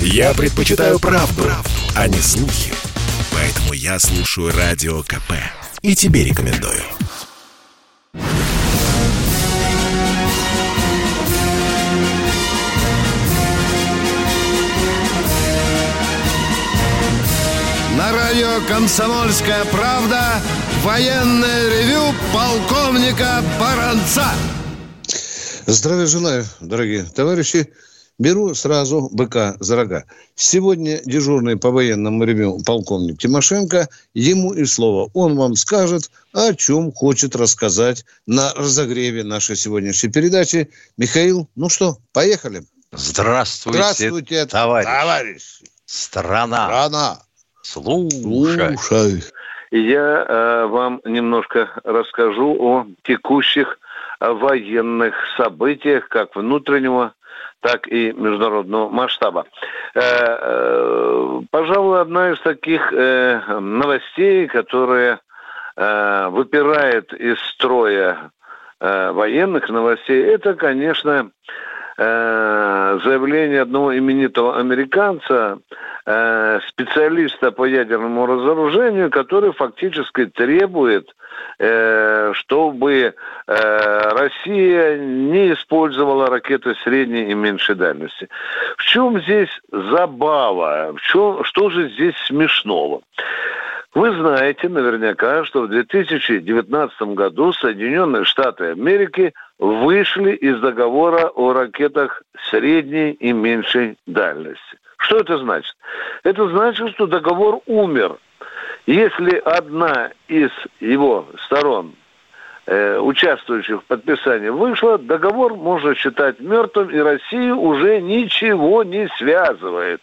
Я предпочитаю правду, правду, а не слухи. Поэтому я слушаю Радио КП. И тебе рекомендую. На радио «Комсомольская правда» военное ревю полковника Баранца. Здравия желаю, дорогие товарищи. Беру сразу быка за рога. Сегодня дежурный по военному ревю полковник Тимошенко. Ему и слово. Он вам скажет, о чем хочет рассказать на разогреве нашей сегодняшней передачи. Михаил, ну что, поехали. Здравствуйте, Здравствуйте, товарищ. товарищ. Страна. Страна. Слушай. Слушай. Я э, вам немножко расскажу о текущих э, военных событиях, как внутреннего, так и международного масштаба. Э, э, пожалуй, одна из таких э, новостей, которая выпирает из строя военных новостей, это, конечно, заявление одного именитого американца, э, специалиста по ядерному разоружению, который фактически требует, э, чтобы э, Россия не использовала ракеты средней и меньшей дальности. В чем здесь забава? В чем, что же здесь смешного? Вы знаете наверняка, что в 2019 году Соединенные Штаты Америки вышли из договора о ракетах средней и меньшей дальности. Что это значит? Это значит, что договор умер. Если одна из его сторон, э, участвующих в подписании, вышла, договор можно считать мертвым, и Россию уже ничего не связывает.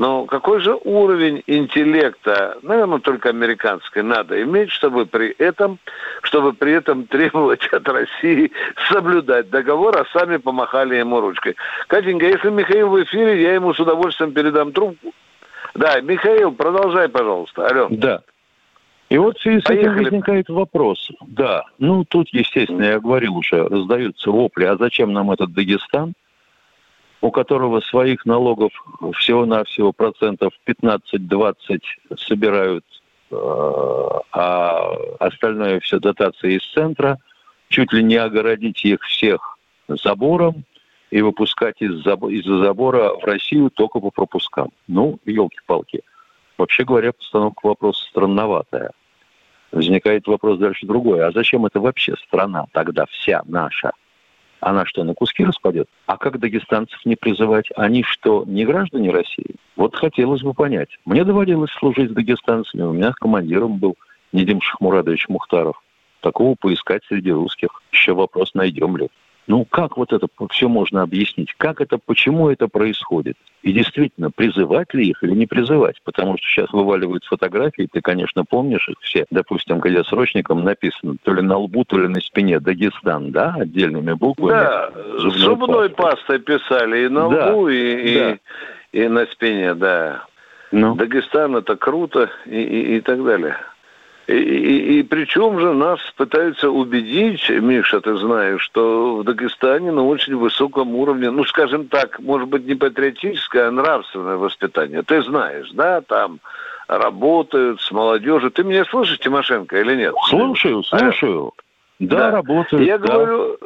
Но какой же уровень интеллекта, наверное, только американской, надо иметь, чтобы при этом, чтобы при этом требовать от России соблюдать договор, а сами помахали ему ручкой. Катенька, если Михаил в эфире, я ему с удовольствием передам трубку. Да, Михаил, продолжай, пожалуйста. Алло. Да. И вот в связи с этим Поехали. возникает вопрос. Да, ну тут, естественно, я говорил уже, раздаются вопли, а зачем нам этот Дагестан, у которого своих налогов всего-навсего процентов 15-20 собирают, э, а остальное все дотации из центра, чуть ли не огородить их всех забором и выпускать из-за забора в Россию только по пропускам. Ну, елки-палки. Вообще говоря, постановка вопроса странноватая. Возникает вопрос дальше другой. А зачем это вообще страна тогда вся наша? Она что, на куски распадет? А как дагестанцев не призывать? Они что, не граждане России? Вот хотелось бы понять. Мне доводилось служить с дагестанцами. У меня командиром был Недим Шахмурадович Мухтаров. Такого поискать среди русских. Еще вопрос, найдем ли. Ну, как вот это все можно объяснить? Как это, почему это происходит? И действительно, призывать ли их или не призывать? Потому что сейчас вываливают фотографии, ты, конечно, помнишь их все. Допустим, где срочником написано то ли на лбу, то ли на спине Дагестан, да, отдельными буквами. Да, Зубной зубной пастой. пастой писали и на Да, лбу, и, да. и, и на спине, да. Ну, Дагестан это круто и, и, и так далее. И, и, и причем же нас пытаются убедить, Миша, ты знаешь, что в Дагестане на очень высоком уровне, ну, скажем так, может быть, не патриотическое, а нравственное воспитание. Ты знаешь, да, там работают с молодежью. Ты меня слышишь, Тимошенко, или нет? слушаю, слушаю. Да, Да. работают. Я да. говорю,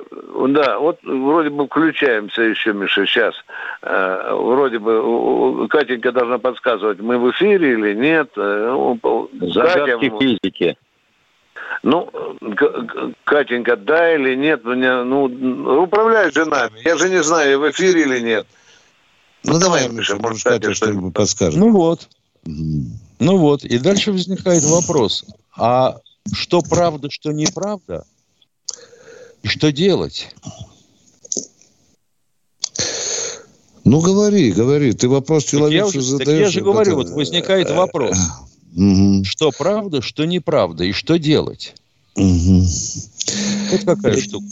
да, вот вроде бы включаемся еще, Миша, сейчас. Э, вроде бы у- у- Катенька должна подсказывать, мы в эфире или нет. Э, ну, Загадки Катя, физики. ну, К- К- Катенька, да или нет, меня, ну, управляй же нами. Я же не знаю, в эфире или нет. Ну, давай, Миша, может, Катя Катя что-нибудь подскажет. Ну вот, ну вот. И дальше возникает вопрос. А что правда, что неправда? И что делать? Ну, говори, говори. Ты вопрос человеку уже- так задаешь. я же говорю, потом- вот возникает вопрос. Мгм, Что правда, что неправда, и что делать? мгм. Вот какая штука.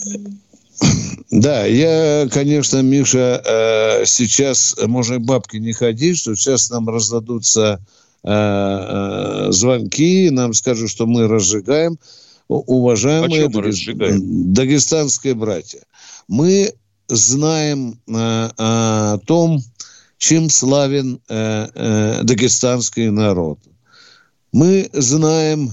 Да, я, конечно, Миша, э, сейчас можно и бабки не ходить, что сейчас нам раздадутся э, э, звонки, нам скажут, что мы разжигаем. Уважаемые разжигаем? дагестанские братья, мы знаем э, о том, чем славен э, э, дагестанский народ. Мы знаем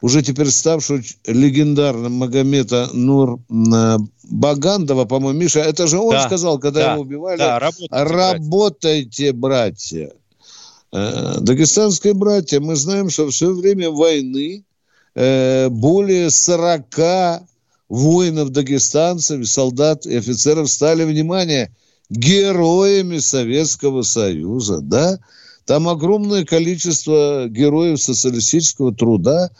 уже теперь ставшую легендарным Магомета Нур э, Багандова, по-моему, Миша, это же он Да, сказал, когда да, его убивали, да, работайте, братья. работайте, братья. Э, Дагестанские братья, мы знаем, что все время войны э, более 40 воинов дагестанцев, солдат и офицеров стали, внимание, героями Советского Союза, да? Там огромное количество героев социалистического труда.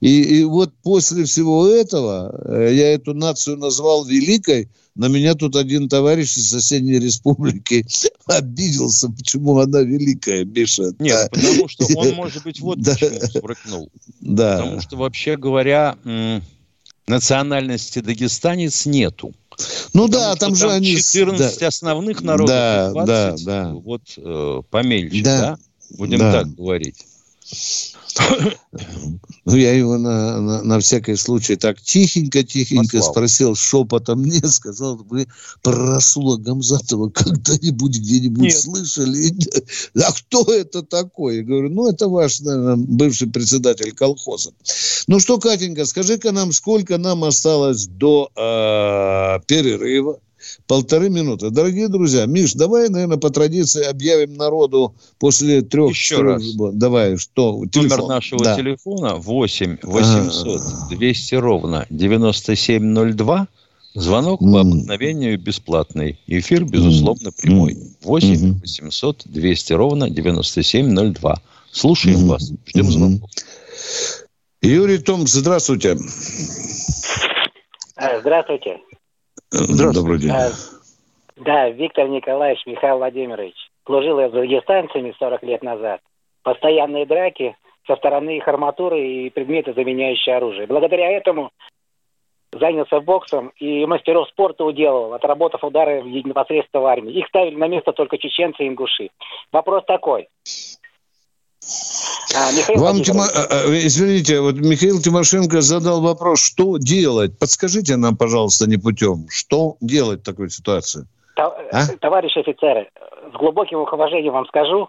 И, и вот после всего этого, э, я эту нацию назвал великой, на меня тут один товарищ из соседней республики обиделся, почему она великая, Миша. Нет, Да. потому что он, может быть, вот Да. почему сбрыкнул. Да. Потому что, вообще говоря, национальности дагестанец нету. Ну Потому да, там же они... с- 14 да. основных народов, Да, и 20, да, да. вот э, помельче, Да. да. Будем Да. так говорить. Ну, я его на, на, на всякий случай так тихенько-тихенько спросил, шепотом мне сказал, вы про Расула Гамзатова когда-нибудь где-нибудь Нет. слышали? А кто это такой? Я говорю, ну, это ваш, наверное, бывший председатель колхоза. Ну что, Катенька, скажи-ка нам, сколько нам осталось до э, перерыва? Полторы минуты. Дорогие друзья, Миш, давай, наверное, по традиции объявим народу после трех... Еще четырех- раз. Давай, что? Номер телефон. нашего Да. телефона 8 800 200 ровно 9702. Звонок по обыкновению бесплатный. Эфир, безусловно, прямой. 8 Мгм. 800 200 ровно 9702. Слушаем Мгм. вас. Ждем Мгм. звонков. Юрий Томс, здравствуйте. А, Здравствуйте. Добрый день. А, Да, Виктор Николаевич, Михаил Владимирович. Служил я с дагестанцами 40 лет назад. Постоянные драки со стороны их арматуры и предметы, заменяющие оружие. Благодаря этому занялся боксом и мастеров спорта уделывал, отработав удары непосредственно в армии. Их ставили на место только чеченцы и ингуши. Вопрос такой. А, Михаил Вам, Тима- а, а, извините, вот Михаил Тимошенко задал вопрос, что делать? Подскажите нам, пожалуйста, не путем, что делать в такой ситуации? Та- А? Товарищи офицеры, с глубоким уважением вам скажу,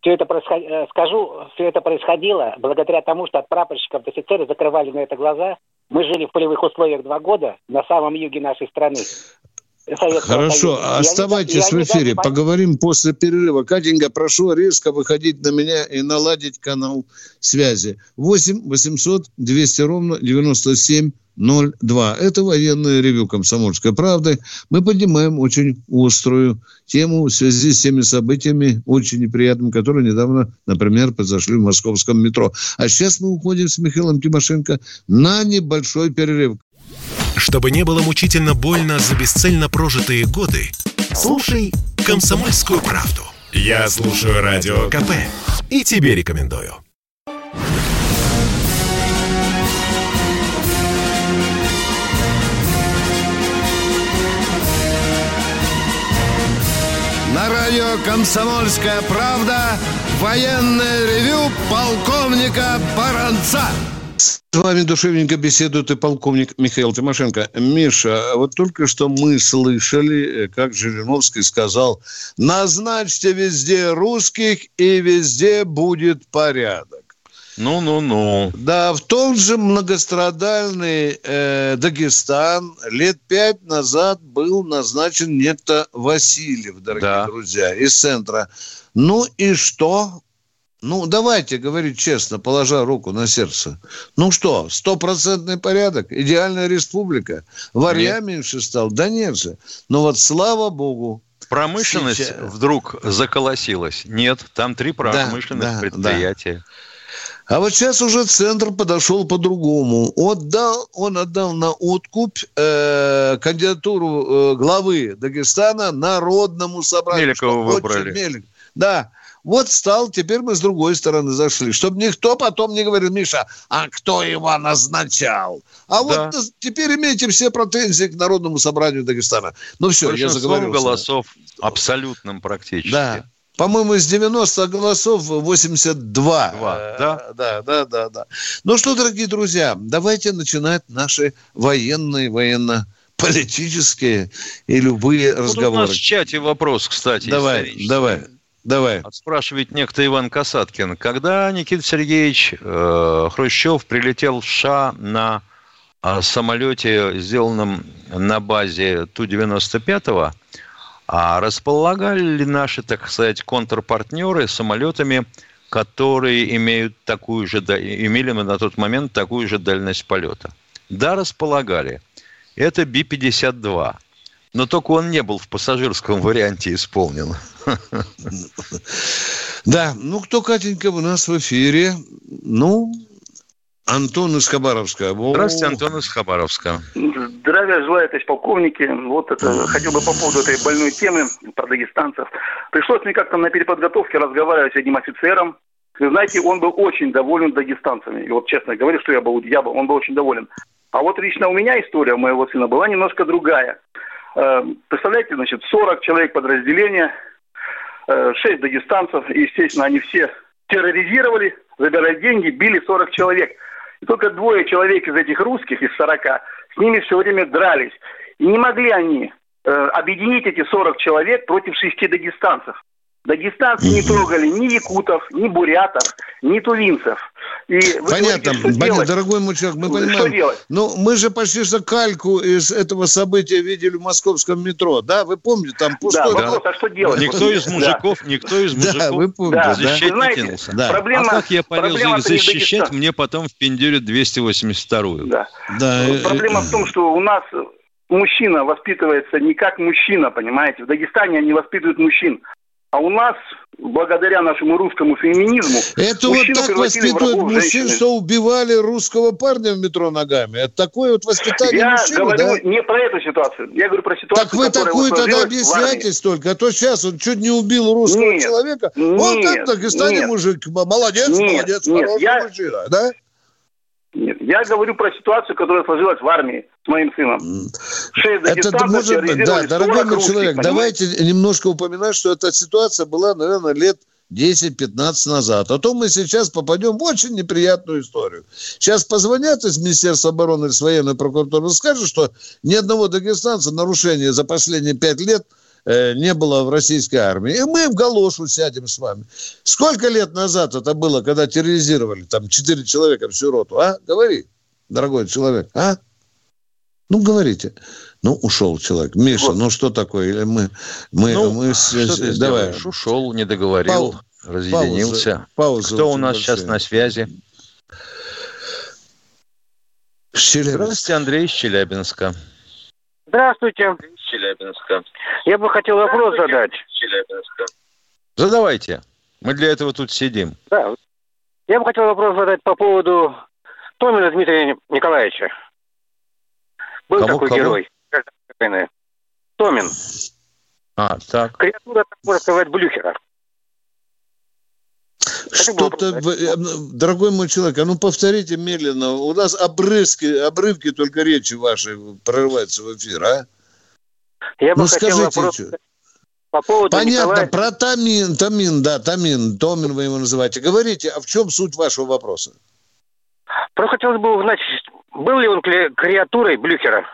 все это происход- э, скажу, все это происходило благодаря тому, что от прапорщиков до офицеров закрывали на это глаза. Мы жили в полевых условиях два года на самом юге нашей страны. Хорошо, Союза. Оставайтесь и в эфире, поговорим после перерыва. Катенька, прошу резко выходить на меня и наладить канал связи. 8 800 200 ровно 9702. Это военное ревю «Комсомольской правды». Мы поднимаем очень острую тему в связи с теми событиями, очень неприятными, которые недавно, например, произошли в московском метро. А сейчас мы уходим с Михаилом Тимошенко на небольшой перерыв. Чтобы не было мучительно больно за бесцельно прожитые годы, слушай «Комсомольскую правду». Я слушаю Радио КП и тебе рекомендую. На радио «Комсомольская правда» военное ревю полковника Баранца. С вами душевненько беседует и полковник Михаил Тимошенко. Миша, вот только что мы слышали, э, как Жириновский сказал, назначьте везде русских, и везде будет порядок. Ну-ну-ну. Да, в том же многострадальный э, Дагестан лет пять назад был назначен некто Васильев, дорогие Да. друзья, из центра. Ну и что? Ну, давайте говорить честно, положа руку на сердце. Ну что, стопроцентный порядок? Идеальная республика? Варья меньше стал? Да нет же. Но вот слава богу, Промышленность Сейчас. вдруг заколосилась. Нет, там три промышленных да, предприятия. А вот сейчас уже центр подошел по-другому. Отдал, он отдал на откуп э, кандидатуру э, главы Дагестана Народному собранию. Меликова выбрали. Мелик. Да. Вот стал, теперь мы с другой стороны зашли. Чтобы никто потом не говорил, Миша, а кто его назначал? А Да. вот теперь имейте все претензии к Народному собранию Дагестана. Ну все, я Большинством заговорился. голосов абсолютным практически. Да. По-моему, из 90 голосов 82. Два, да? Да, да, да, да. Ну что, дорогие друзья, давайте начинать наши военные, военно политические и любые Вот разговоры. у нас в чате вопрос, кстати. Давай, давай, давай. Спрашивает некто Иван Касаткин. Когда Никита Сергеевич э, Хрущев прилетел в США на э, самолете, сделанном на базе Ту-95, а располагали ли наши, так сказать, контрпартнеры самолетами, которые имеют такую же, имели мы на тот момент такую же дальность полета? Да, располагали. Это Би-52. Но только он не был в пассажирском варианте исполнен. Да, ну кто, Катенька, у нас в эфире? Ну, Антон из Хабаровска. Здравствуйте, Антон из Хабаровска. Здравия желаю, товарищ полковники. Вот это хотел бы по поводу этой больной темы про дагестанцев. Пришлось мне как-то на переподготовке разговаривать с одним офицером. Вы знаете, он был очень доволен дагестанцами. И вот честно говорю, что я был, я был, он был очень доволен. А вот лично у меня история у моего сына была немножко другая. Э, Представляете, значит, 40 человек подразделения, 6 дагестанцев, и, естественно, они все терроризировали, забирали деньги, били 40 человек. И только двое человек из этих русских, из 40, с ними все время дрались. И не могли они э, объединить эти 40 человек против шести дагестанцев. Дагестанцы не трогали ни якутов, ни бурятов, ни тувинцев. И вы Понятно, говорите, что понятно, делать? дорогой мой человек, мы Что понимаем. делать? Ну, мы же почти что кальку из этого события видели в московском метро, да? Вы помните, там Да, пустой... вопрос, а что делать? Никто из Да. мужиков, никто из Да, мужиков вы помните, Да. да? защищать знаете, не кинулся. Да. Проблема, а как я полез их защищать, мне потом впендюрят 282-ю. Да. Да, э, Проблема в том, что у нас мужчина воспитывается не как мужчина, понимаете? В Дагестане они воспитывают мужчин. А у нас, благодаря нашему русскому феминизму, Это вот так воспитывают мужчин, что убивали русского парня в метро ногами. Это такое вот воспитание Я мужчины, говорю да? не про эту ситуацию. Я говорю про ситуацию, Так вы такую вот тогда объясняйтесь только, а то сейчас он чуть не убил русского Нет, человека. Нет, как в Дагестане нет. мужик, молодец, Нет, молодец, нет, хороший я- мужчина, да? Нет, я говорю про ситуацию, которая сложилась в армии с моим сыном. Шесть Это может быть, да, дорогой 40 мой человек, понимаете? давайте немножко упоминать, что эта ситуация была, наверное, лет 10-15 назад. А то мы сейчас попадем в очень неприятную историю. Сейчас позвонят из Министерства обороны или с военной прокуратуры и скажут, что ни одного дагестанца нарушения за последние пять лет не было в российской армии. И мы в галошу сядем с вами. Сколько лет назад это было, когда терроризировали там четыре человека всю роту? А? Говори, дорогой человек. А? Ну, говорите. Ну, ушел человек. Миша, Вот. ну что такое? Или мы... мы, Ну, мы с- что ты давай. сделаешь? Ушел, не договорил, Пау- разъединился. Пауза Кто у нас большая. сейчас на связи? Челябинск. Здравствуйте, Андрей из Челябинска. Здравствуйте. Челябинска. Я бы хотел вопрос задать. Челябинска. Задавайте. Мы для этого тут сидим. Да. Я бы хотел вопрос задать по поводу Томина Дмитрия Николаевича. Был Кому, такой кого? герой. Томин. А, так. Креатура, так можно сказать, Блюхера. Что-то, э, дорогой мой человек, а ну повторите медленно. У нас обрывки, обрывки только речи вашей прорываются в эфир, а? Я бы Ну, хотел скажите, вопрос чё? задать по поводу Понятно, Николая... про Тамин, Тамин, да, Тамин, Томин вы его называете. Говорите, а в чем суть вашего вопроса? Просто хотелось бы узнать, был ли он кре- креатурой Блюхера?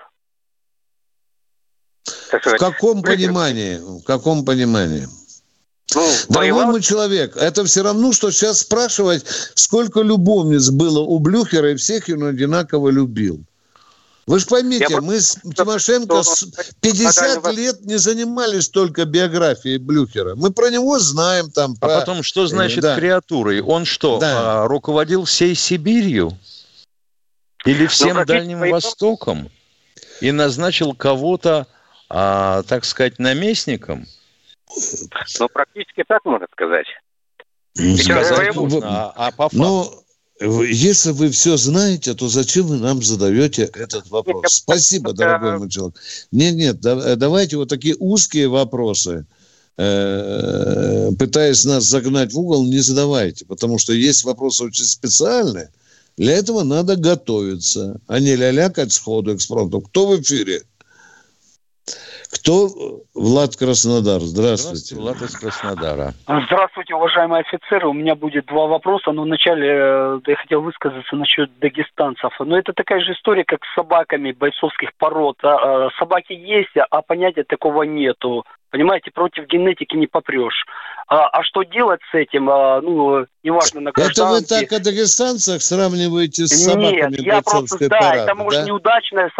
В каком Блюхер. понимании? В каком понимании? Ну, Дорогой воевал мой человек, это все равно, что сейчас спрашивать, сколько любовниц было у Блюхера, и всех он одинаково любил. Вы же поймите, Я мы с Тимошенко с 50 Наталья, лет не занимались только биографией Блюхера. Мы про него знаем там. А про- потом, что значит да. креатурой? Он что, Да. а, руководил всей Сибирью? Или всем практически Дальним воевал. Востоком? И назначил кого-то, а, так сказать, наместником? Ну, практически так можно сказать. Ну, Сказать можно, а, а по факту? Но вы- если вы все знаете, то зачем вы нам задаете этот вопрос? Нет, Спасибо, дорогой мой человек. Нет, нет, да- давайте вот такие узкие вопросы, э, пытаясь нас загнать в угол, не задавайте, потому что есть вопросы очень специальные. Для этого надо готовиться, а не лялякать сходу экспромтом. Кто в эфире? Кто? Влад Краснодар. Здравствуйте. Здравствуйте, Влад из Краснодара. Здравствуйте, уважаемые офицеры. У меня будет два вопроса. Но вначале э, я хотел высказаться насчет дагестанцев. Но это такая же история, как с собаками бойцовских пород. А, а, собаки есть, а понятия такого нету. Понимаете, против генетики не попрешь. А, а что делать с этим? А, ну, неважно, на Это вы так о дагестанцах сравниваете с собаками Нет, я просто, да, парады, это может да? неудачная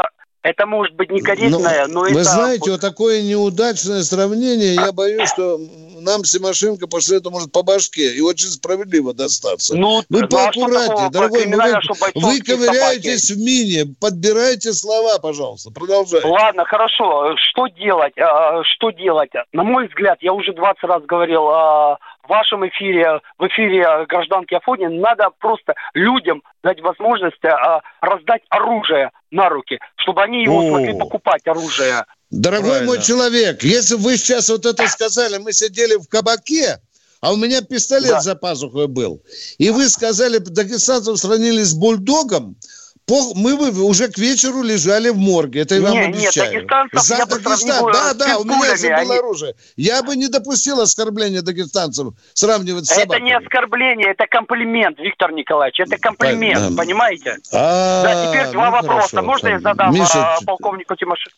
это может быть некорректное, но, но вы это... Вы знаете, вот такое неудачное сравнение, я боюсь, что нам Симошенко после этого может по башке и очень справедливо достаться. Ну, вы поаккуратнее, а дорогой мой, вы, вы ковыряетесь собаки. в мине, подбирайте слова, пожалуйста, продолжайте. Ладно, хорошо, что делать, а, что делать? На мой взгляд, я уже 20 раз говорил а, в вашем эфире, в эфире гражданки Афонин, надо просто людям дать возможность раздать оружие на руки, чтобы они его О. смогли покупать, оружие. Дорогой Правильно. мой человек, если вы сейчас вот это сказали, мы сидели в кабаке, а у меня пистолет да. за пазухой был, и вы сказали, дагестанцев сравнили с бульдогом, мы бы уже к вечеру лежали в морге, это я вам нет, обещаю. Нет, За я Дагестан, да, да, у меня же было они... оружие. Я бы не допустил оскорбления дагестанцев сравнивать с собаками. Это не оскорбление, это комплимент, Виктор Николаевич, это комплимент, да. понимаете? А, да, теперь два ну, вопроса. Хорошо, Можно я задам Миша... А, полковнику Тимошенко?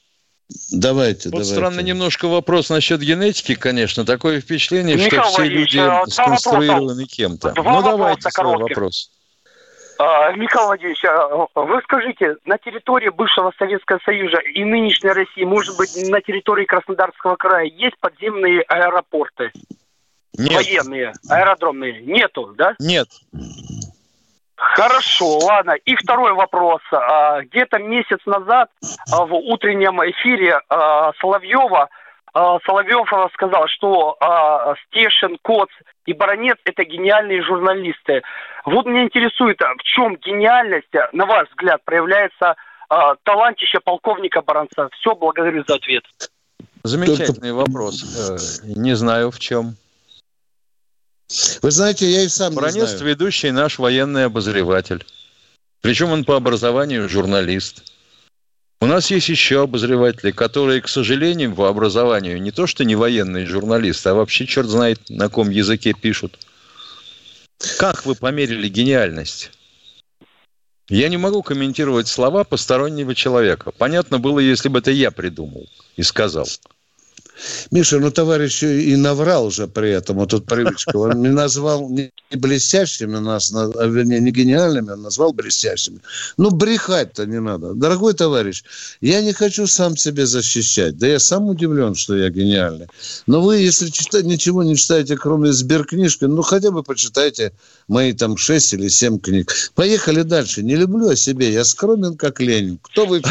Давайте, вот давайте. странно немножко вопрос насчет генетики, конечно. Такое впечатление, Михаил что все люди а, сконструированы кем-то. Ну, давайте свой вопрос. А, Михаил Владимирович, а, вы скажите, на территории бывшего Советского Союза и нынешней России, может быть, на территории Краснодарского края есть подземные аэропорты? Нет. Военные, аэродромные? Нету, да? Нет. Хорошо, ладно. И второй вопрос. А, где-то месяц назад в утреннем эфире Соловьева Соловьев сказал, что Стешин, Коц и Баранец – это гениальные журналисты. Вот меня интересует, а в чем гениальность, а, на ваш взгляд, проявляется талантище полковника Баранца? Все, благодарю за ответ. Замечательный Только... вопрос. Э, не знаю в чем. Вы знаете, я и сам Баранец не знаю. ведущий наш военный обозреватель. Причем он по образованию журналист. У нас есть еще обозреватели, которые, к сожалению, по образованию не то что не военные журналисты, а вообще черт знает, на ком языке пишут. Как вы померили гениальность? Я не могу комментировать слова постороннего человека. Понятно было, если бы это я придумал и сказал. Миша, ну товарищ и наврал уже при этом, вот тут привычка. Он не назвал не блестящими нас, а вернее, не гениальными, он назвал блестящими. Ну, брехать-то не надо. Дорогой товарищ, я не хочу сам себя защищать. Да я сам удивлен, что я гениальный. Но вы, если читать, ничего не читаете, кроме сберкнижки, ну, хотя бы почитайте мои там шесть или семь книг. Поехали дальше. Не люблю о себе. Я скромен, как Ленин. Кто вы?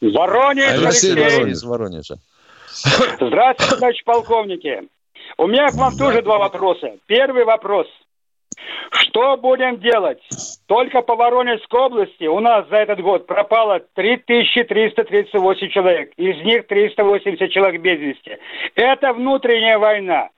Воронеж, Алексей Воронеж. Воронежа. Здравствуйте, товарищ полковники. У меня к вам тоже два вопроса. Первый вопрос. Что будем делать? Только по Воронежской области у нас за этот год пропало 3338 человек. Из них 380 человек без вести. Это внутренняя война.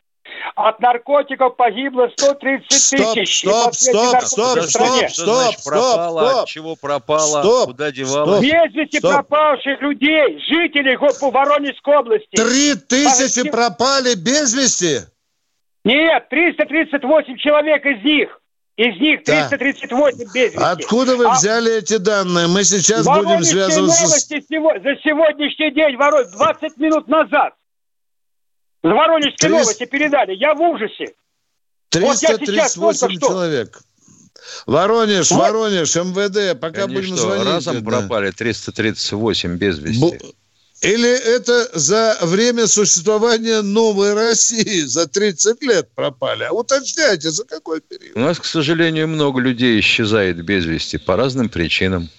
От наркотиков погибло 130 тысяч. Стоп, стоп, стоп, стоп, стоп, стоп, пропало, стоп, чего пропало, стоп, куда девалось? Без вести пропавших людей, жителей по Воронежской области. Три тысячи пропали без вести? Нет, 338 человек из них. Из них 338 да. без вести. Откуда вы а... взяли эти данные? Мы сейчас будем связываться с... за сегодняшний день, Воронеж, 20 минут назад. С Воронежской 300... новости передали. Я в ужасе. 338 вот человек. Воронеж, вот. Воронеж, МВД, пока Они будем что, звонить. разом да. пропали 338 без вести? Бу... Или это за время существования новой России, за 30 лет пропали? А уточняйте, за какой период? У нас, к сожалению, много людей исчезает без вести по разным причинам.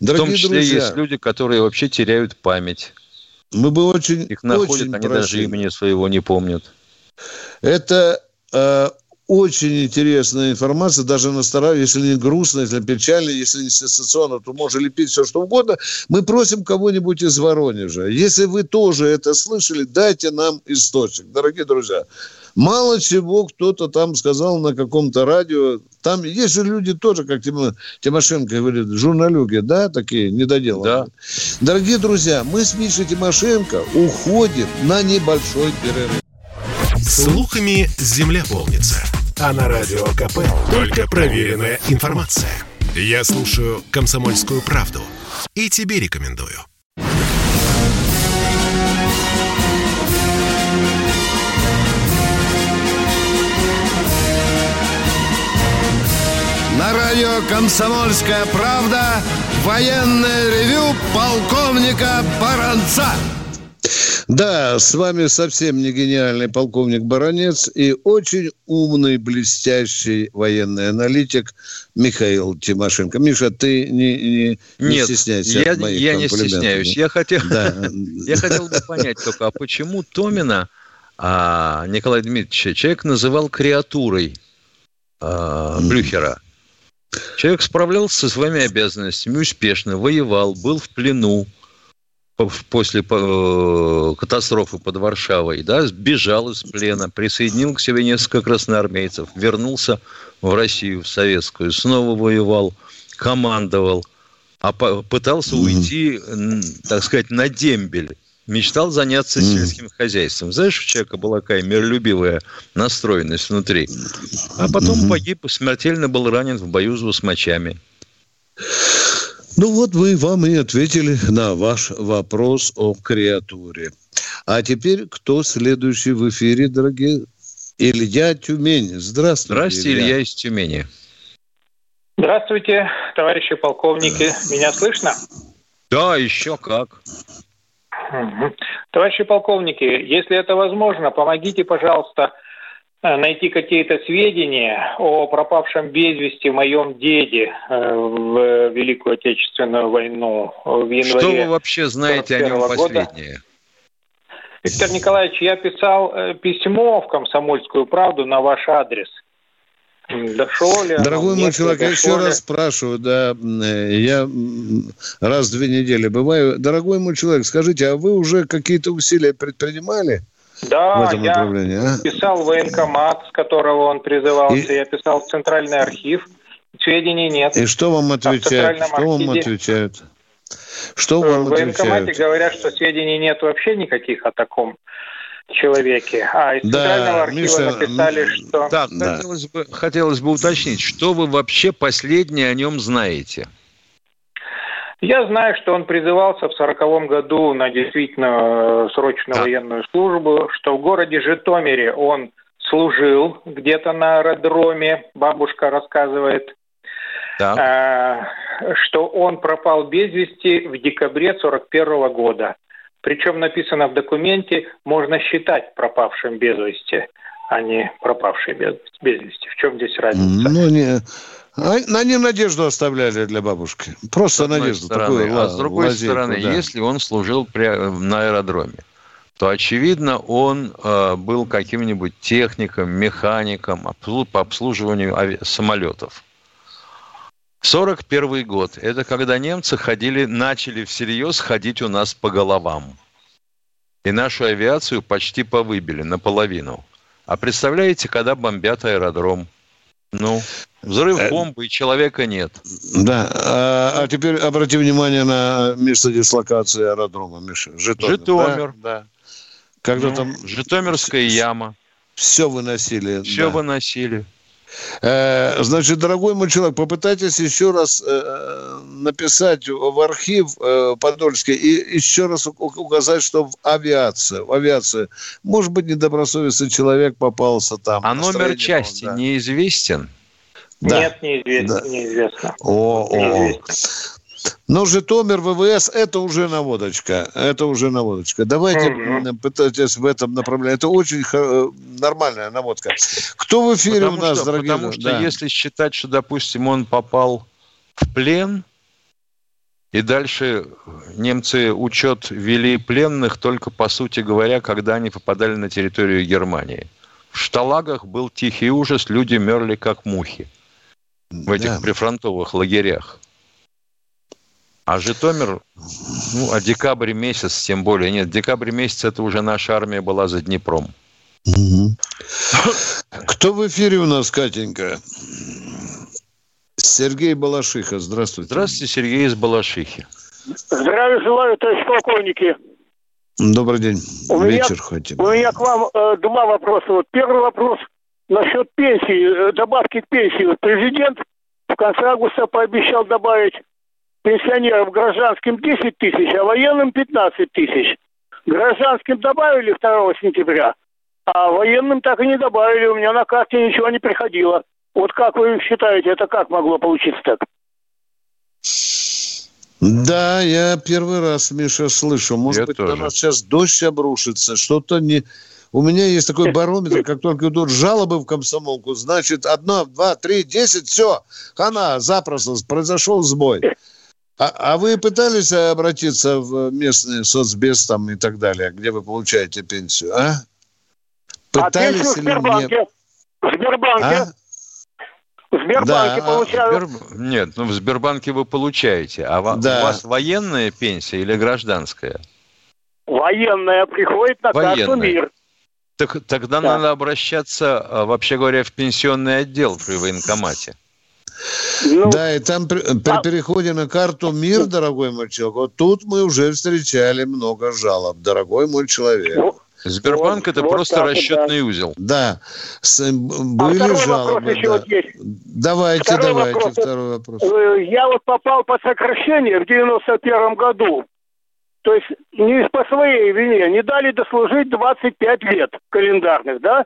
Дорогие В том числе друзья, есть люди, которые вообще теряют память. Мы бы очень Их находят, очень они просили. даже имени своего не помнят. Это э, очень интересная информация, даже на настораживает, если не грустно, если печально, если не сенсационно, то можно лепить все, что угодно. Мы просим кого-нибудь из Воронежа. Если вы тоже это слышали, дайте нам источник. Дорогие друзья, Мало чего кто-то там сказал на каком-то радио. Там есть же люди тоже, как Тимошенко говорит, журналюги, да, такие недоделанные. Да. Дорогие друзья, мы с Мишей Тимошенко уходим на небольшой перерыв. Слухами земля полнится. А на радио КП только проверенная информация. Я слушаю «Комсомольскую правду» и тебе рекомендую. На радио «Комсомольская правда» военное ревю полковника Баранца. Да, с вами совсем не гениальный полковник Баранец и очень умный, блестящий военный аналитик Михаил Тимошенко. Миша, ты не, не, не Нет, стесняйся я, моих я не стесняюсь. Я хотел, Да. я хотел бы понять только, а почему Томина а, Николай Дмитриевич человек называл креатурой а, Блюхера? Человек справлялся со своими обязанностями успешно, воевал, был в плену по- после э, катастрофы под Варшавой, да, сбежал из плена, присоединил к себе несколько красноармейцев, вернулся в Россию, в советскую, снова воевал, командовал, а пытался уйти, так сказать, на дембель. Мечтал заняться сельским хозяйством. Знаешь, у человека была такая миролюбивая настроенность внутри. А потом погиб и смертельно был ранен в бою с басмачами. Ну вот мы вам и ответили на ваш вопрос о креатуре. А теперь кто следующий в эфире, дорогие? Илья Тюмень. Здравствуйте, Здравствуйте, Илья из Тюмени. Здравствуйте, товарищи полковники. Меня слышно? Да, еще как. Мгм. Товарищи полковники, если это возможно, помогите, пожалуйста, э, найти какие-то сведения о пропавшем без вести моем деде э, в Великую Отечественную войну э, в январе. Что вы вообще знаете о нем 41 года. последнее? Виктор Николаевич, я писал письмо в «Комсомольскую правду» на ваш адрес. Ли оно? Дорогой мой человек, я еще раз спрашиваю, да, э, я раз в две недели бываю. Дорогой мой человек, скажите, а вы уже какие-то усилия предпринимали в Да, этом я направлении? а? писал в военкомат, с которого он призывался, я писал в Центральный архив. Сведений нет. И что вам А в отвечают? Центральном Что вам отвечают? Что В вам военкомате отвечают? говорят, что сведений нет вообще никаких о таком человеке. А из Да, Центрального архива Миша, написали, что... Так, Да. хотелось, бы, хотелось бы уточнить, что вы вообще последнее о нем знаете? Я знаю, что он призывался в сороковом году на действительно э, срочную военную службу, что в городе Житомире он служил где-то на аэродроме, бабушка рассказывает, а, что он пропал без вести в декабре 41 года. Причем написано в документе, можно считать пропавшим без вести, а не пропавший без, без вести. В чем здесь разница? Ну, не... А- Они надежду оставляли для бабушки. Просто С надежду. стороны. такую а с другой лазейку, стороны, да. если он служил при- на аэродроме, то, очевидно, он э, был каким-нибудь техником, механиком по обслуживанию ави- самолетов. 41 год – это когда немцы ходили, начали всерьез ходить у нас по головам. И нашу авиацию почти повыбили наполовину. А представляете, когда бомбят аэродром? Ну, взрыв Э, бомбы, и человека нет. Да. А, а теперь обрати внимание на место дислокации аэродрома, Миша. Житомир. Житомир. Да. да. Когда Ну, там Житомирская яма. все выносили. Все да. выносили. Э, Значит, дорогой мой человек, попытайтесь еще раз э, написать в архив э, Подольский и еще раз указать, что в авиации, в авиации, может быть, недобросовестный человек попался там. А номер части да. неизвестен? Да. Нет, неизвестно. Да. неизвестно. О, о, о. Но Житомир, ВВС, это уже наводочка. Это уже наводочка. Давайте м, пытайтесь в этом направлении. Это очень хо- нормальная наводка. Кто в эфире Потому у нас, что, дорогие? потому что Да. если считать, что, допустим, он попал в плен, и дальше немцы учет вели пленных только, по сути говоря, когда они попадали на территорию Германии. В шталагах был тихий ужас, люди мерли как мухи в этих Да. прифронтовых лагерях. А Житомир, ну, а декабрь месяц тем более. Нет, декабрь месяц это уже наша армия была за Днепром. Кто в эфире у нас, Катенька? Сергей Балашиха, здравствуйте. Здравствуйте, Сергей из Балашихи. Здравия желаю, товарищ полковники. Добрый день. У меня, Вечер хотим. у меня к вам э, два вопроса. Вот первый вопрос насчет пенсии, э, добавки к пенсии. Вот президент в конце августа пообещал добавить пенсионерам гражданским 10 тысяч, а военным 15 тысяч. Гражданским добавили 2 сентября, а военным так и не добавили. У меня на карте ничего не приходило. Вот как вы считаете, это как могло получиться так? Да, я первый раз, Миша, слышу. Может Я быть, тоже. на нас сейчас дождь обрушится, что-то не... У меня есть такой барометр, как только идут жалобы в комсомолку, значит, одно, два, три, десять, все, хана, запросто, произошел сбой. А, а вы пытались обратиться в местный соцбез там и так далее, где вы получаете пенсию, а? а пенсию в или Сбербанке. В Сбербанке. А? В Сбербанке Да, получаю. Сбер- Нет, ну в Сбербанке вы получаете. А Да. у вас военная пенсия или гражданская? Военная приходит на карту Военная. МИР. Так, тогда Да. надо обращаться, а, вообще говоря, в пенсионный отдел при военкомате. Ну, Да, и там при, при а- переходе на карту МИР, дорогой мой человек, вот тут мы уже встречали много жалоб, дорогой мой человек. ну, Сбербанк Вот- это вот просто так расчетный узел. Да, с- а были второй жалобы. вопрос еще да. вот есть. Давайте, Второй давайте, вопрос. второй вопрос. Э, Я вот попал под сокращение в 91 году. То есть не по своей вине. Не дали дослужить 25 лет календарных, да?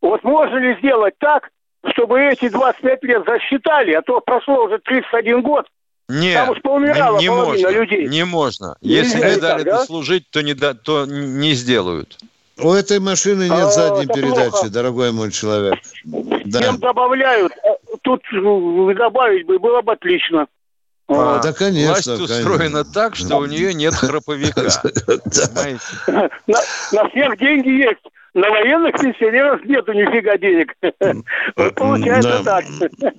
Вот можно ли сделать так, чтобы эти 25 лет засчитали, а то прошло уже 31 год, Нет, Там уж поумирала не, не можно, людей. не можно. Нельзя Если не так, дали да? дослужить, то не, да- то не сделают. У этой машины нет А, задней передачи, плохо. дорогой мой человек. Да. Всем добавляют. э, Тут э, добавить бы было бы отлично. А, Вот. да, конечно. Власть конечно. устроена так, что у нее нет храповика. На всех деньги есть. На военных пенсионеров нету нифига денег. Получается Да. так.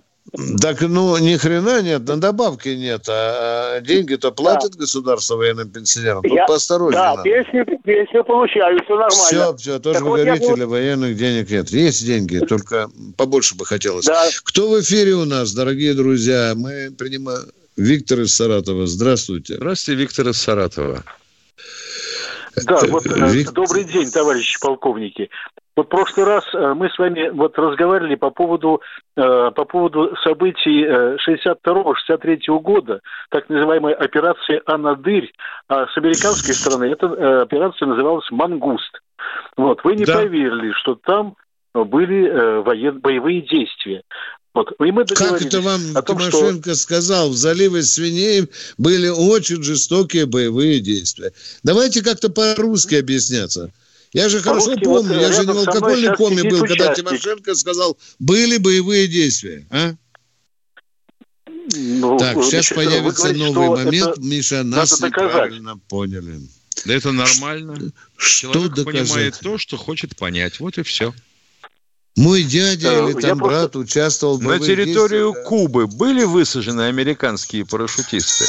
Так, ну, ни хрена нет, на добавки нет, а, а деньги-то платит государство военным пенсионерам. Тут Я- поосторожнее Да, надо. пенсию, пенсию получаю, все нормально. Все, все, тоже Так вы вот я говорите, для военных денег нет. Есть деньги, только побольше бы хотелось. Да. Кто в эфире у нас, дорогие друзья? Мы принимаем... Виктор из Саратова, здравствуйте. Здравствуйте, Виктор из Саратова. Да, вот э, Вик- добрый день, товарищи полковники. Вот в прошлый раз э, мы с вами вот разговаривали по поводу э, по поводу событий э, 62-63 года, так называемой операции «Анадырь», а с американской стороны эта операция называлась «Мангуст». Вот, вы не Да. поверили, что там были воен- боевые действия. Вот, и мы Как это вам о том, что Тимошенко сказал? В заливе свиней были очень жестокие боевые действия. Давайте как-то по-русски объясняться. Я же хорошо По-русски вот, помню, я же не в алкогольной сейчас коме был, когда участник. Тимошенко сказал, были боевые действия. А? ну, Так, сейчас значит, вы появится говорите, новый что момент. это Миша, нас неправильно поняли. Да это нормально. Что Человек доказать? понимает то, что хочет понять. Вот и все. Мой дядя Э, или я там просто- брат участвовал в На территорию действиях, Кубы были высажены американские парашютисты?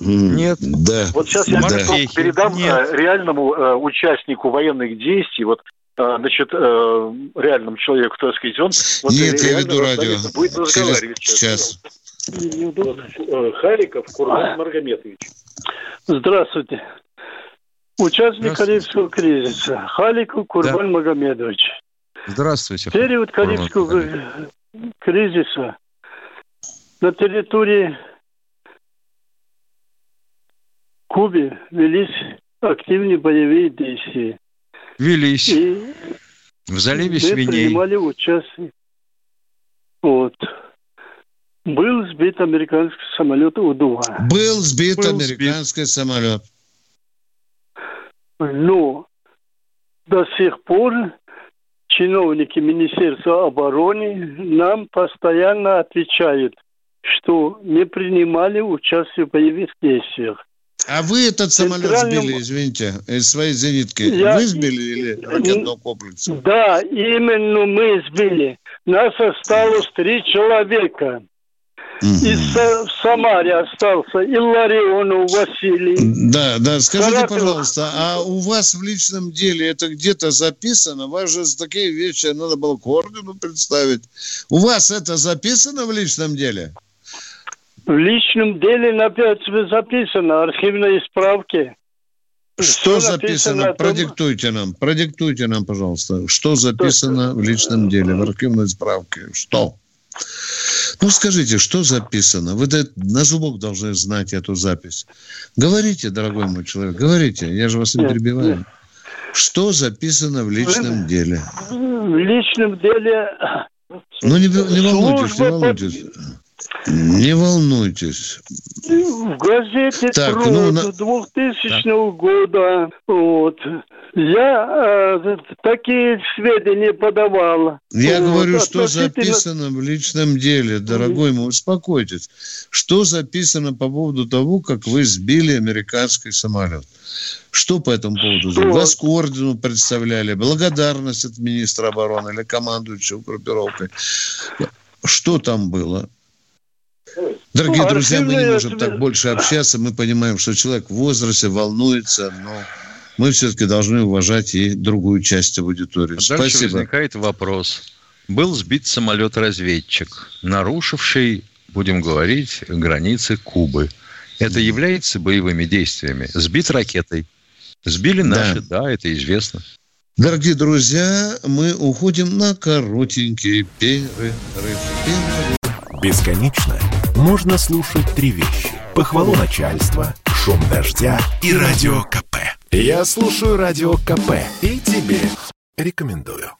да? Нет. Да. Вот сейчас я Да. просто передам Нет. э, реальному э, участнику военных действий, вот, э, значит, э, реальному человеку, так сказать, он... Вот, Нет, я веду радио. Будет разговаривать сейчас. час. Вот, э, Хариков Курбан Маргометович. Здравствуйте. Участник Здравствуйте. Карибского кризиса. Халиков Курбан Магомедович. Здравствуйте. В период Карибского кризиса на территории Кубы велись активные боевые действия. Велись. И В заливе мы свиней. принимали участие. Вот. Был сбит американский самолет У-2. Был сбит Был американский самолет. Но до сих пор чиновники Министерства обороны нам постоянно отвечают, что не принимали участие в боевых действиях. А вы этот самолет Центральном- сбили, извините, из своей зенитки? Я- Вы сбили или ракетного комплекса? Да, именно мы сбили. Нас осталось три человека. И в Самаре остался Илларионов Василий. Да, да, скажите, Саратов. пожалуйста, а у вас в личном деле это где-то записано? Вас же за такие вещи надо было к ордену представить. У вас это записано в личном деле? В личном деле записано, архивные справки. Что Всё записано? том- Продиктуйте нам, продиктуйте нам, пожалуйста. Что записано в личном деле, в архивной справке? Что? Ну, скажите, что записано? Вы на зубок должны знать эту запись. Говорите, дорогой мой человек, говорите. Я же вас не Нет, перебиваю. Что записано в личном деле? В личном деле... Ну, не, не волнуйтесь, не волнуйтесь. Не волнуйтесь. В газете Так, «Труд» ну, на- 2000 года. Вот. Я э, такие сведения подавал. Я Вот, говорю, что относительно- записано в личном деле, дорогой мой, успокойтесь. Что записано по поводу того, как вы сбили американский самолет? Что по этому поводу? Что? Вас к ордену представляли, благодарность от министра обороны или командующего группировкой. Что там было? Дорогие Ну, друзья, мы не можем так больше общаться. Мы понимаем, что человек в возрасте волнуется, но мы все-таки должны уважать и другую часть аудитории. Дальше Спасибо. возникает вопрос. Был сбит самолет-разведчик, нарушивший, будем говорить, границы Кубы. Это является боевыми действиями. Сбит ракетой. Сбили наши, да, это известно. Дорогие друзья, мы уходим на коротенький. Перерыв. Бесконечно можно слушать три вещи. Похвалу начальства, шум дождя и радио КП. Я слушаю радио КП и тебе рекомендую.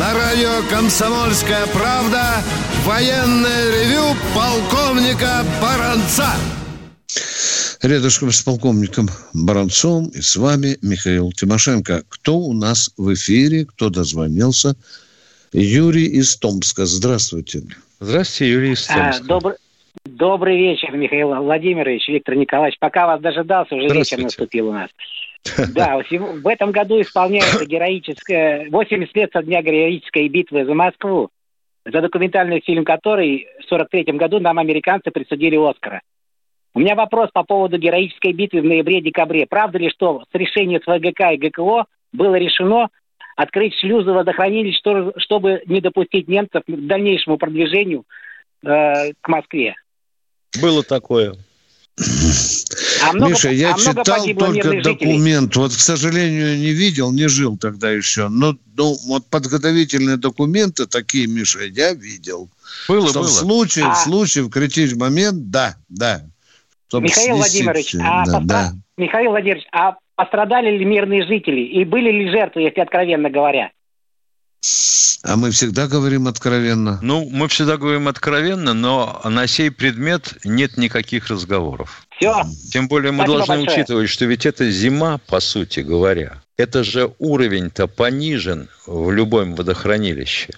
На радио «Комсомольская правда» военное ревю полковника Баранца. Рядышком с полковником Баранцом и с вами Михаил Тимошенко. Кто у нас в эфире, кто дозвонился? Юрий из Томска. Здравствуйте. Здравствуйте, Юрий из А, Томска. добр- Добрый вечер, Михаил Владимирович, Виктор Николаевич. Пока вас дожидался, уже вечер наступил у нас. Да, в этом году исполняется героическое 80 лет со дня героической битвы за Москву, за документальный фильм которой в 43 году нам американцы присудили Оскара. У меня вопрос по поводу героической битвы в ноябре-декабре. Правда ли, что с решения СВГК и ГКО было решено открыть шлюзы водохранилищ, что- чтобы не допустить немцев к дальнейшему продвижению э, к Москве? Было такое. А много, Миша, я а читал только мирных жителей. документ. Вот, к сожалению, не видел, не жил тогда еще. Но ну, вот подготовительные документы такие, Миша, я видел. Было, что было. в случае, А- в случае, в критический момент, да, да. Чтобы Михаил снести Владимирович, всё. а да, постра- да. Михаил Владимирович, а пострадали ли мирные жители? И были ли жертвы, если откровенно говоря? А мы всегда говорим откровенно. Ну, мы всегда говорим откровенно, но на сей предмет нет никаких разговоров. Все. Тем более мы Спасибо должны большое. учитывать, что ведь это зима, по сути говоря. Это же уровень-то понижен в любом водохранилище.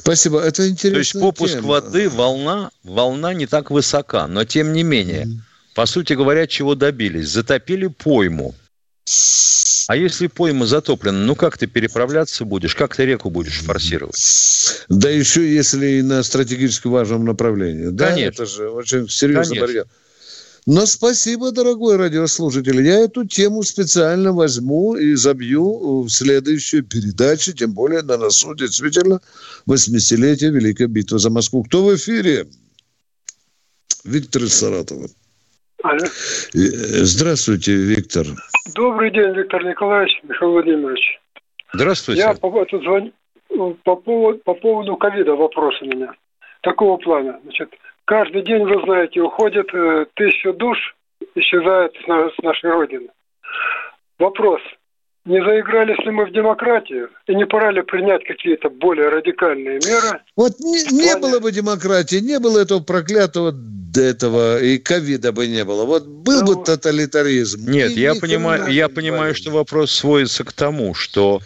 Спасибо, это То есть интересно. попуск воды, волна, волна не так высока, но тем не менее, по сути говоря, чего добились? Затопили пойму. А если пойма затоплена, ну как ты переправляться будешь? Как ты реку будешь форсировать? Да еще если и на стратегически важном направлении. Да, Конечно. это же очень серьезный Конечно. барьер. Но спасибо, дорогой радиослушатель. Я эту тему специально возьму и забью в следующую передачу, тем более на носу действительно 80-летие Великой битвы за Москву. Кто в эфире? Виктор из Саратова. Алло. Э, Здравствуйте, Виктор. Добрый день, Виктор Николаевич, Михаил Владимирович. Здравствуйте. Я по, это звоню, по, поводу, по поводу ковида вопрос у меня. Такого плана. Значит, каждый день, вы знаете, уходит э, тысячу душ, исчезает с, на- с нашей Родины. Вопрос. Не заигрались ли мы в демократию? И не пора ли принять какие-то более радикальные меры? Вот не, не было бы демократии, не было этого проклятого до этого, и ковида бы не было. Вот был бы тоталитаризм. Нет, я ни понимаю, я понимаю, что вопрос сводится к тому, что,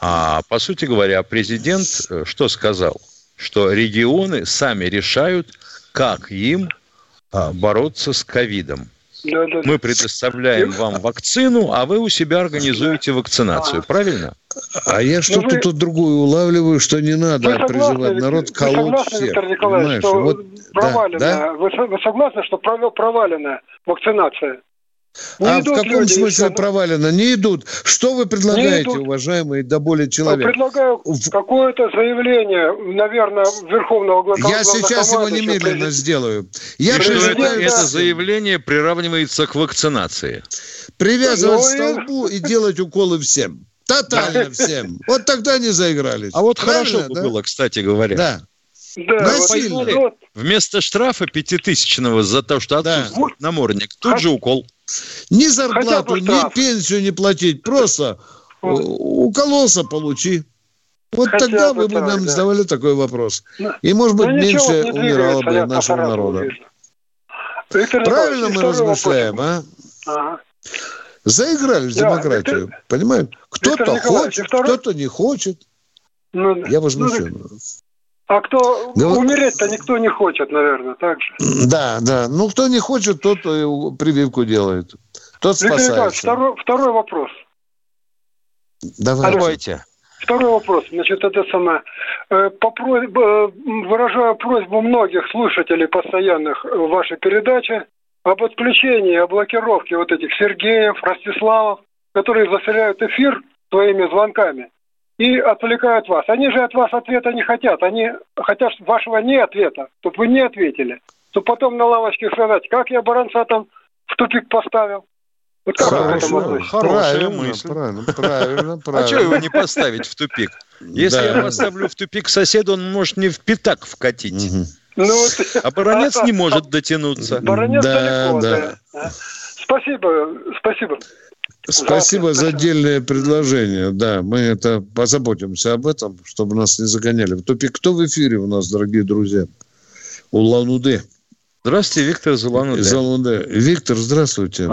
а, по сути говоря, президент э, что сказал? Что регионы сами решают, как им а, бороться с ковидом. Да, да, Мы предоставляем вам вакцину, а вы у себя организуете вакцинацию. Правильно? А я что-то вы- тут другое улавливаю, что не надо Вы согласны, призывать народ вы колоть согласны, всех. Виктор Николаевич, что Вот, да, да? Вы, вы согласны, что провалена вакцинация? Не А в каком люди, смысле всё. провалено? Не идут. Что вы предлагаете, идут. уважаемый до боли человек? Предлагаю какое-то заявление, наверное, Верховного главка- Я сейчас его немедленно президента. сделаю. Я это, призываю это всех заявление приравнивается к вакцинации. привязывать Ну и- столбу и делать уколы всем. Тотально всем. Вот тогда они заигрались. А вот Правильно, хорошо бы да? было, кстати говоря. Да. Да, Насильно. вот, вот, Вместо штрафа пятитысячного за то, что отсутствует намордник, тут же укол. Ни зарплату, ни пенсию не платить. Просто э, укололся, получи. Вот Хотя тогда бы вы бы так, нам да. задавали такой вопрос. Ну, И, может быть, ну, меньше умирало бы нашего народа. Виктор Правильно мы второй вопрос. размышляем, а? Ага. Заиграли в Да, демократию, понимаешь? Кто-то Виктор хочет, кто-то не хочет. Ну, Я ну, возмущен. А кто Да умереть-то никто не хочет, наверное, так же. Да, да. Ну, кто не хочет, тот и прививку делает. Тот Виктор спасается. второй, второй вопрос. Давай. Давайте. Второй вопрос. Значит, это самое. Э, По просьбе, э, выражаю просьбу многих слушателей постоянных э, вашей передачи об отключении, о блокировке вот этих Сергеев, Ростиславов, которые засоряют эфир своими звонками и отвлекают вас. Они же от вас ответа не хотят. Они хотят вашего не ответа, чтобы вы не ответили. Чтобы потом на лавочке сказать, как я баранца там в тупик поставил. Вот как Хорошо? Хорошая правильно, мысль. правильно, правильно, правильно. А что его не поставить в тупик? Если Да. я поставлю в тупик соседа, он может не в пятак вкатить. Ну, вот- А баронец не может дотянуться. Баронец Да, далеко, да. да. Спасибо, спасибо. Спасибо за отдельное предложение. Да, мы это позаботимся об этом, чтобы нас не загоняли в тупик. Кто в эфире у нас, дорогие друзья? Улан-Удэ. Здравствуйте, Виктор Зуланудэ. Из Улан-Удэ. Виктор, здравствуйте.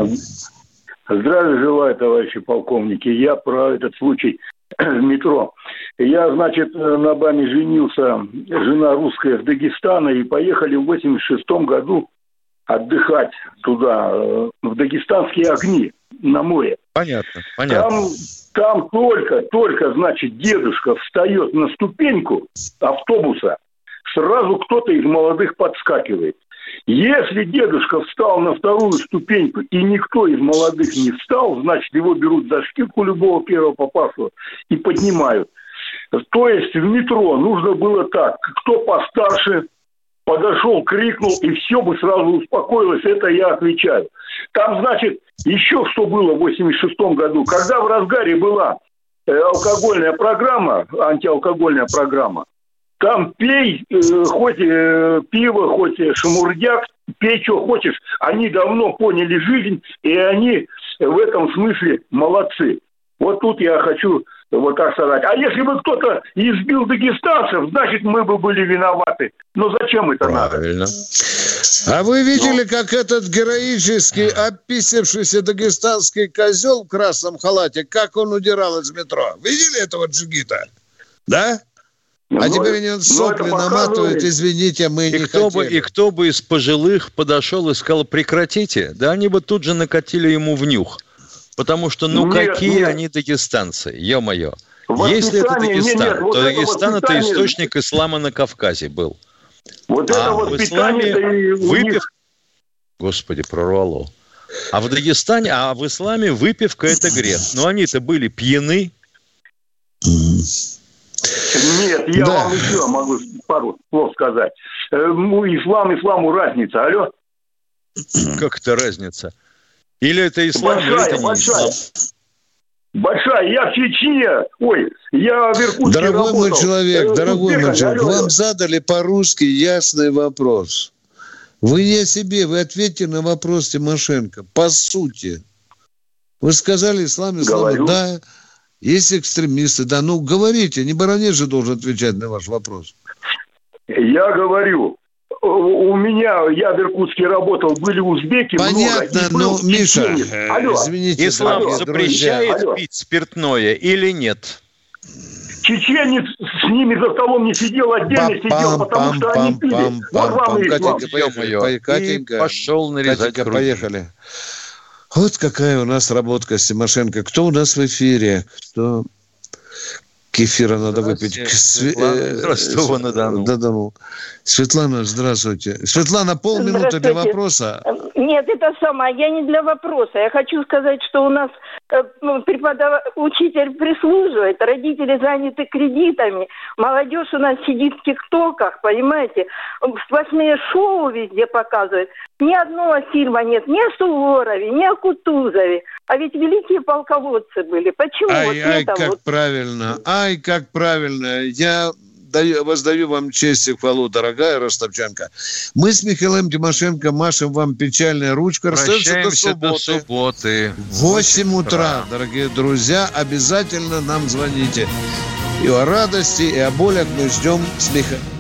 Здравия желаю, товарищи полковники. Я про этот случай в метро. Я, значит, на Баме женился, жена русская в Дагестана, и поехали в 86 году отдыхать туда, э, в дагестанские огни на море. Понятно, понятно. Там, там только, только, значит, дедушка встает на ступеньку автобуса, сразу кто-то из молодых подскакивает. Если дедушка встал на вторую ступеньку и никто из молодых не встал, значит, его берут за шкирку любого первого попавшего и поднимают. То есть в метро нужно было так, кто постарше подошел, крикнул, и все бы сразу успокоилось, это я отвечаю. Там, значит, еще что было в 86 году, когда в разгаре была э, алкогольная программа, антиалкогольная программа, там пей, э, хоть э, пиво, хоть э, шамурдяк, пей, что хочешь. Они давно поняли жизнь, и они в этом смысле молодцы. Вот тут я хочу вот так сказать. А если бы кто-то избил дагестанцев, значит, мы бы были виноваты. Но зачем это надо? Правильно. А вы видели, как этот героический, описавшийся дагестанский козел в красном халате, как он удирал из метро? Видели этого джигита? Да? Ну, А теперь они вот сопли наматывают, извините, мы И не кто, бы, хотели. и кто бы из пожилых подошел и сказал, прекратите, да они бы тут же накатили ему в нюх. Потому что, ну, Нет, какие нет. они дагестанцы, ё-моё. Если это нет, Дагестан, нет, вот то это Дагестан это воспитание- источник ислама на Кавказе был. Вот а это в исламе и у них- выпив... Господи, прорвало. А в Дагестане, а в исламе выпивка это грех. Но они-то были пьяны. Нет, я Да. вам еще могу пару слов сказать. Э, Ну, ислам, исламу разница. Алло? Как это разница? Или это ислам, или Большая, это не большая. ислам. Большая, я в Чечне, ой, я в Иркутске Дорогой мой работал. человек, Э, дорогой мой человек, вам задали по-русски ясный вопрос. Вы не о себе, вы ответьте на вопрос Тимошенко. По сути. Вы сказали ислам, ислам, Говорю. да, есть экстремисты, да, ну говорите, не баронец же должен отвечать на ваш вопрос. Я говорю, у- меня, я в Иркутске работал, были узбеки Понятно, много. но, Миша, чеченец. э, Алло. извините, Ислам дорогие запрещает Алло. пить спиртное или нет? чеченец с ними за столом не сидел, отдельно сидел, потому что они пили. Вот вам и Катенька, поехали. Катенька, И пошел нарезать Катенька, круги. поехали. Вот какая у нас работка с Тимошенко. Кто у нас в эфире? Кто? Кефира надо выпить. Све- Светлана э, Ростова-на-Дону. Да-да-ну. Светлана, здравствуйте. Светлана, полминуты для вопроса. Нет, это самое. Я не для вопроса. Я хочу сказать, что у нас э, ну, преподава... учитель прислуживает, родители заняты кредитами, молодежь у нас сидит в тиктоках, понимаете, сплошные шоу везде показывают. Ни одного фильма нет, ни о Суворове, ни о Кутузове. А ведь великие полководцы были. Почему вот Ай, ай, это как вот? правильно. Ай, как правильно. Я даю, воздаю вам честь и хвалу, дорогая Ростовчанка. Мы с Михаилом Тимошенко машем вам печальная ручка. Остается Прощаемся до до субботы. субботы. В 8 утра, дорогие друзья, обязательно нам звоните. И о радости, и о болях мы ждем с Михаилом.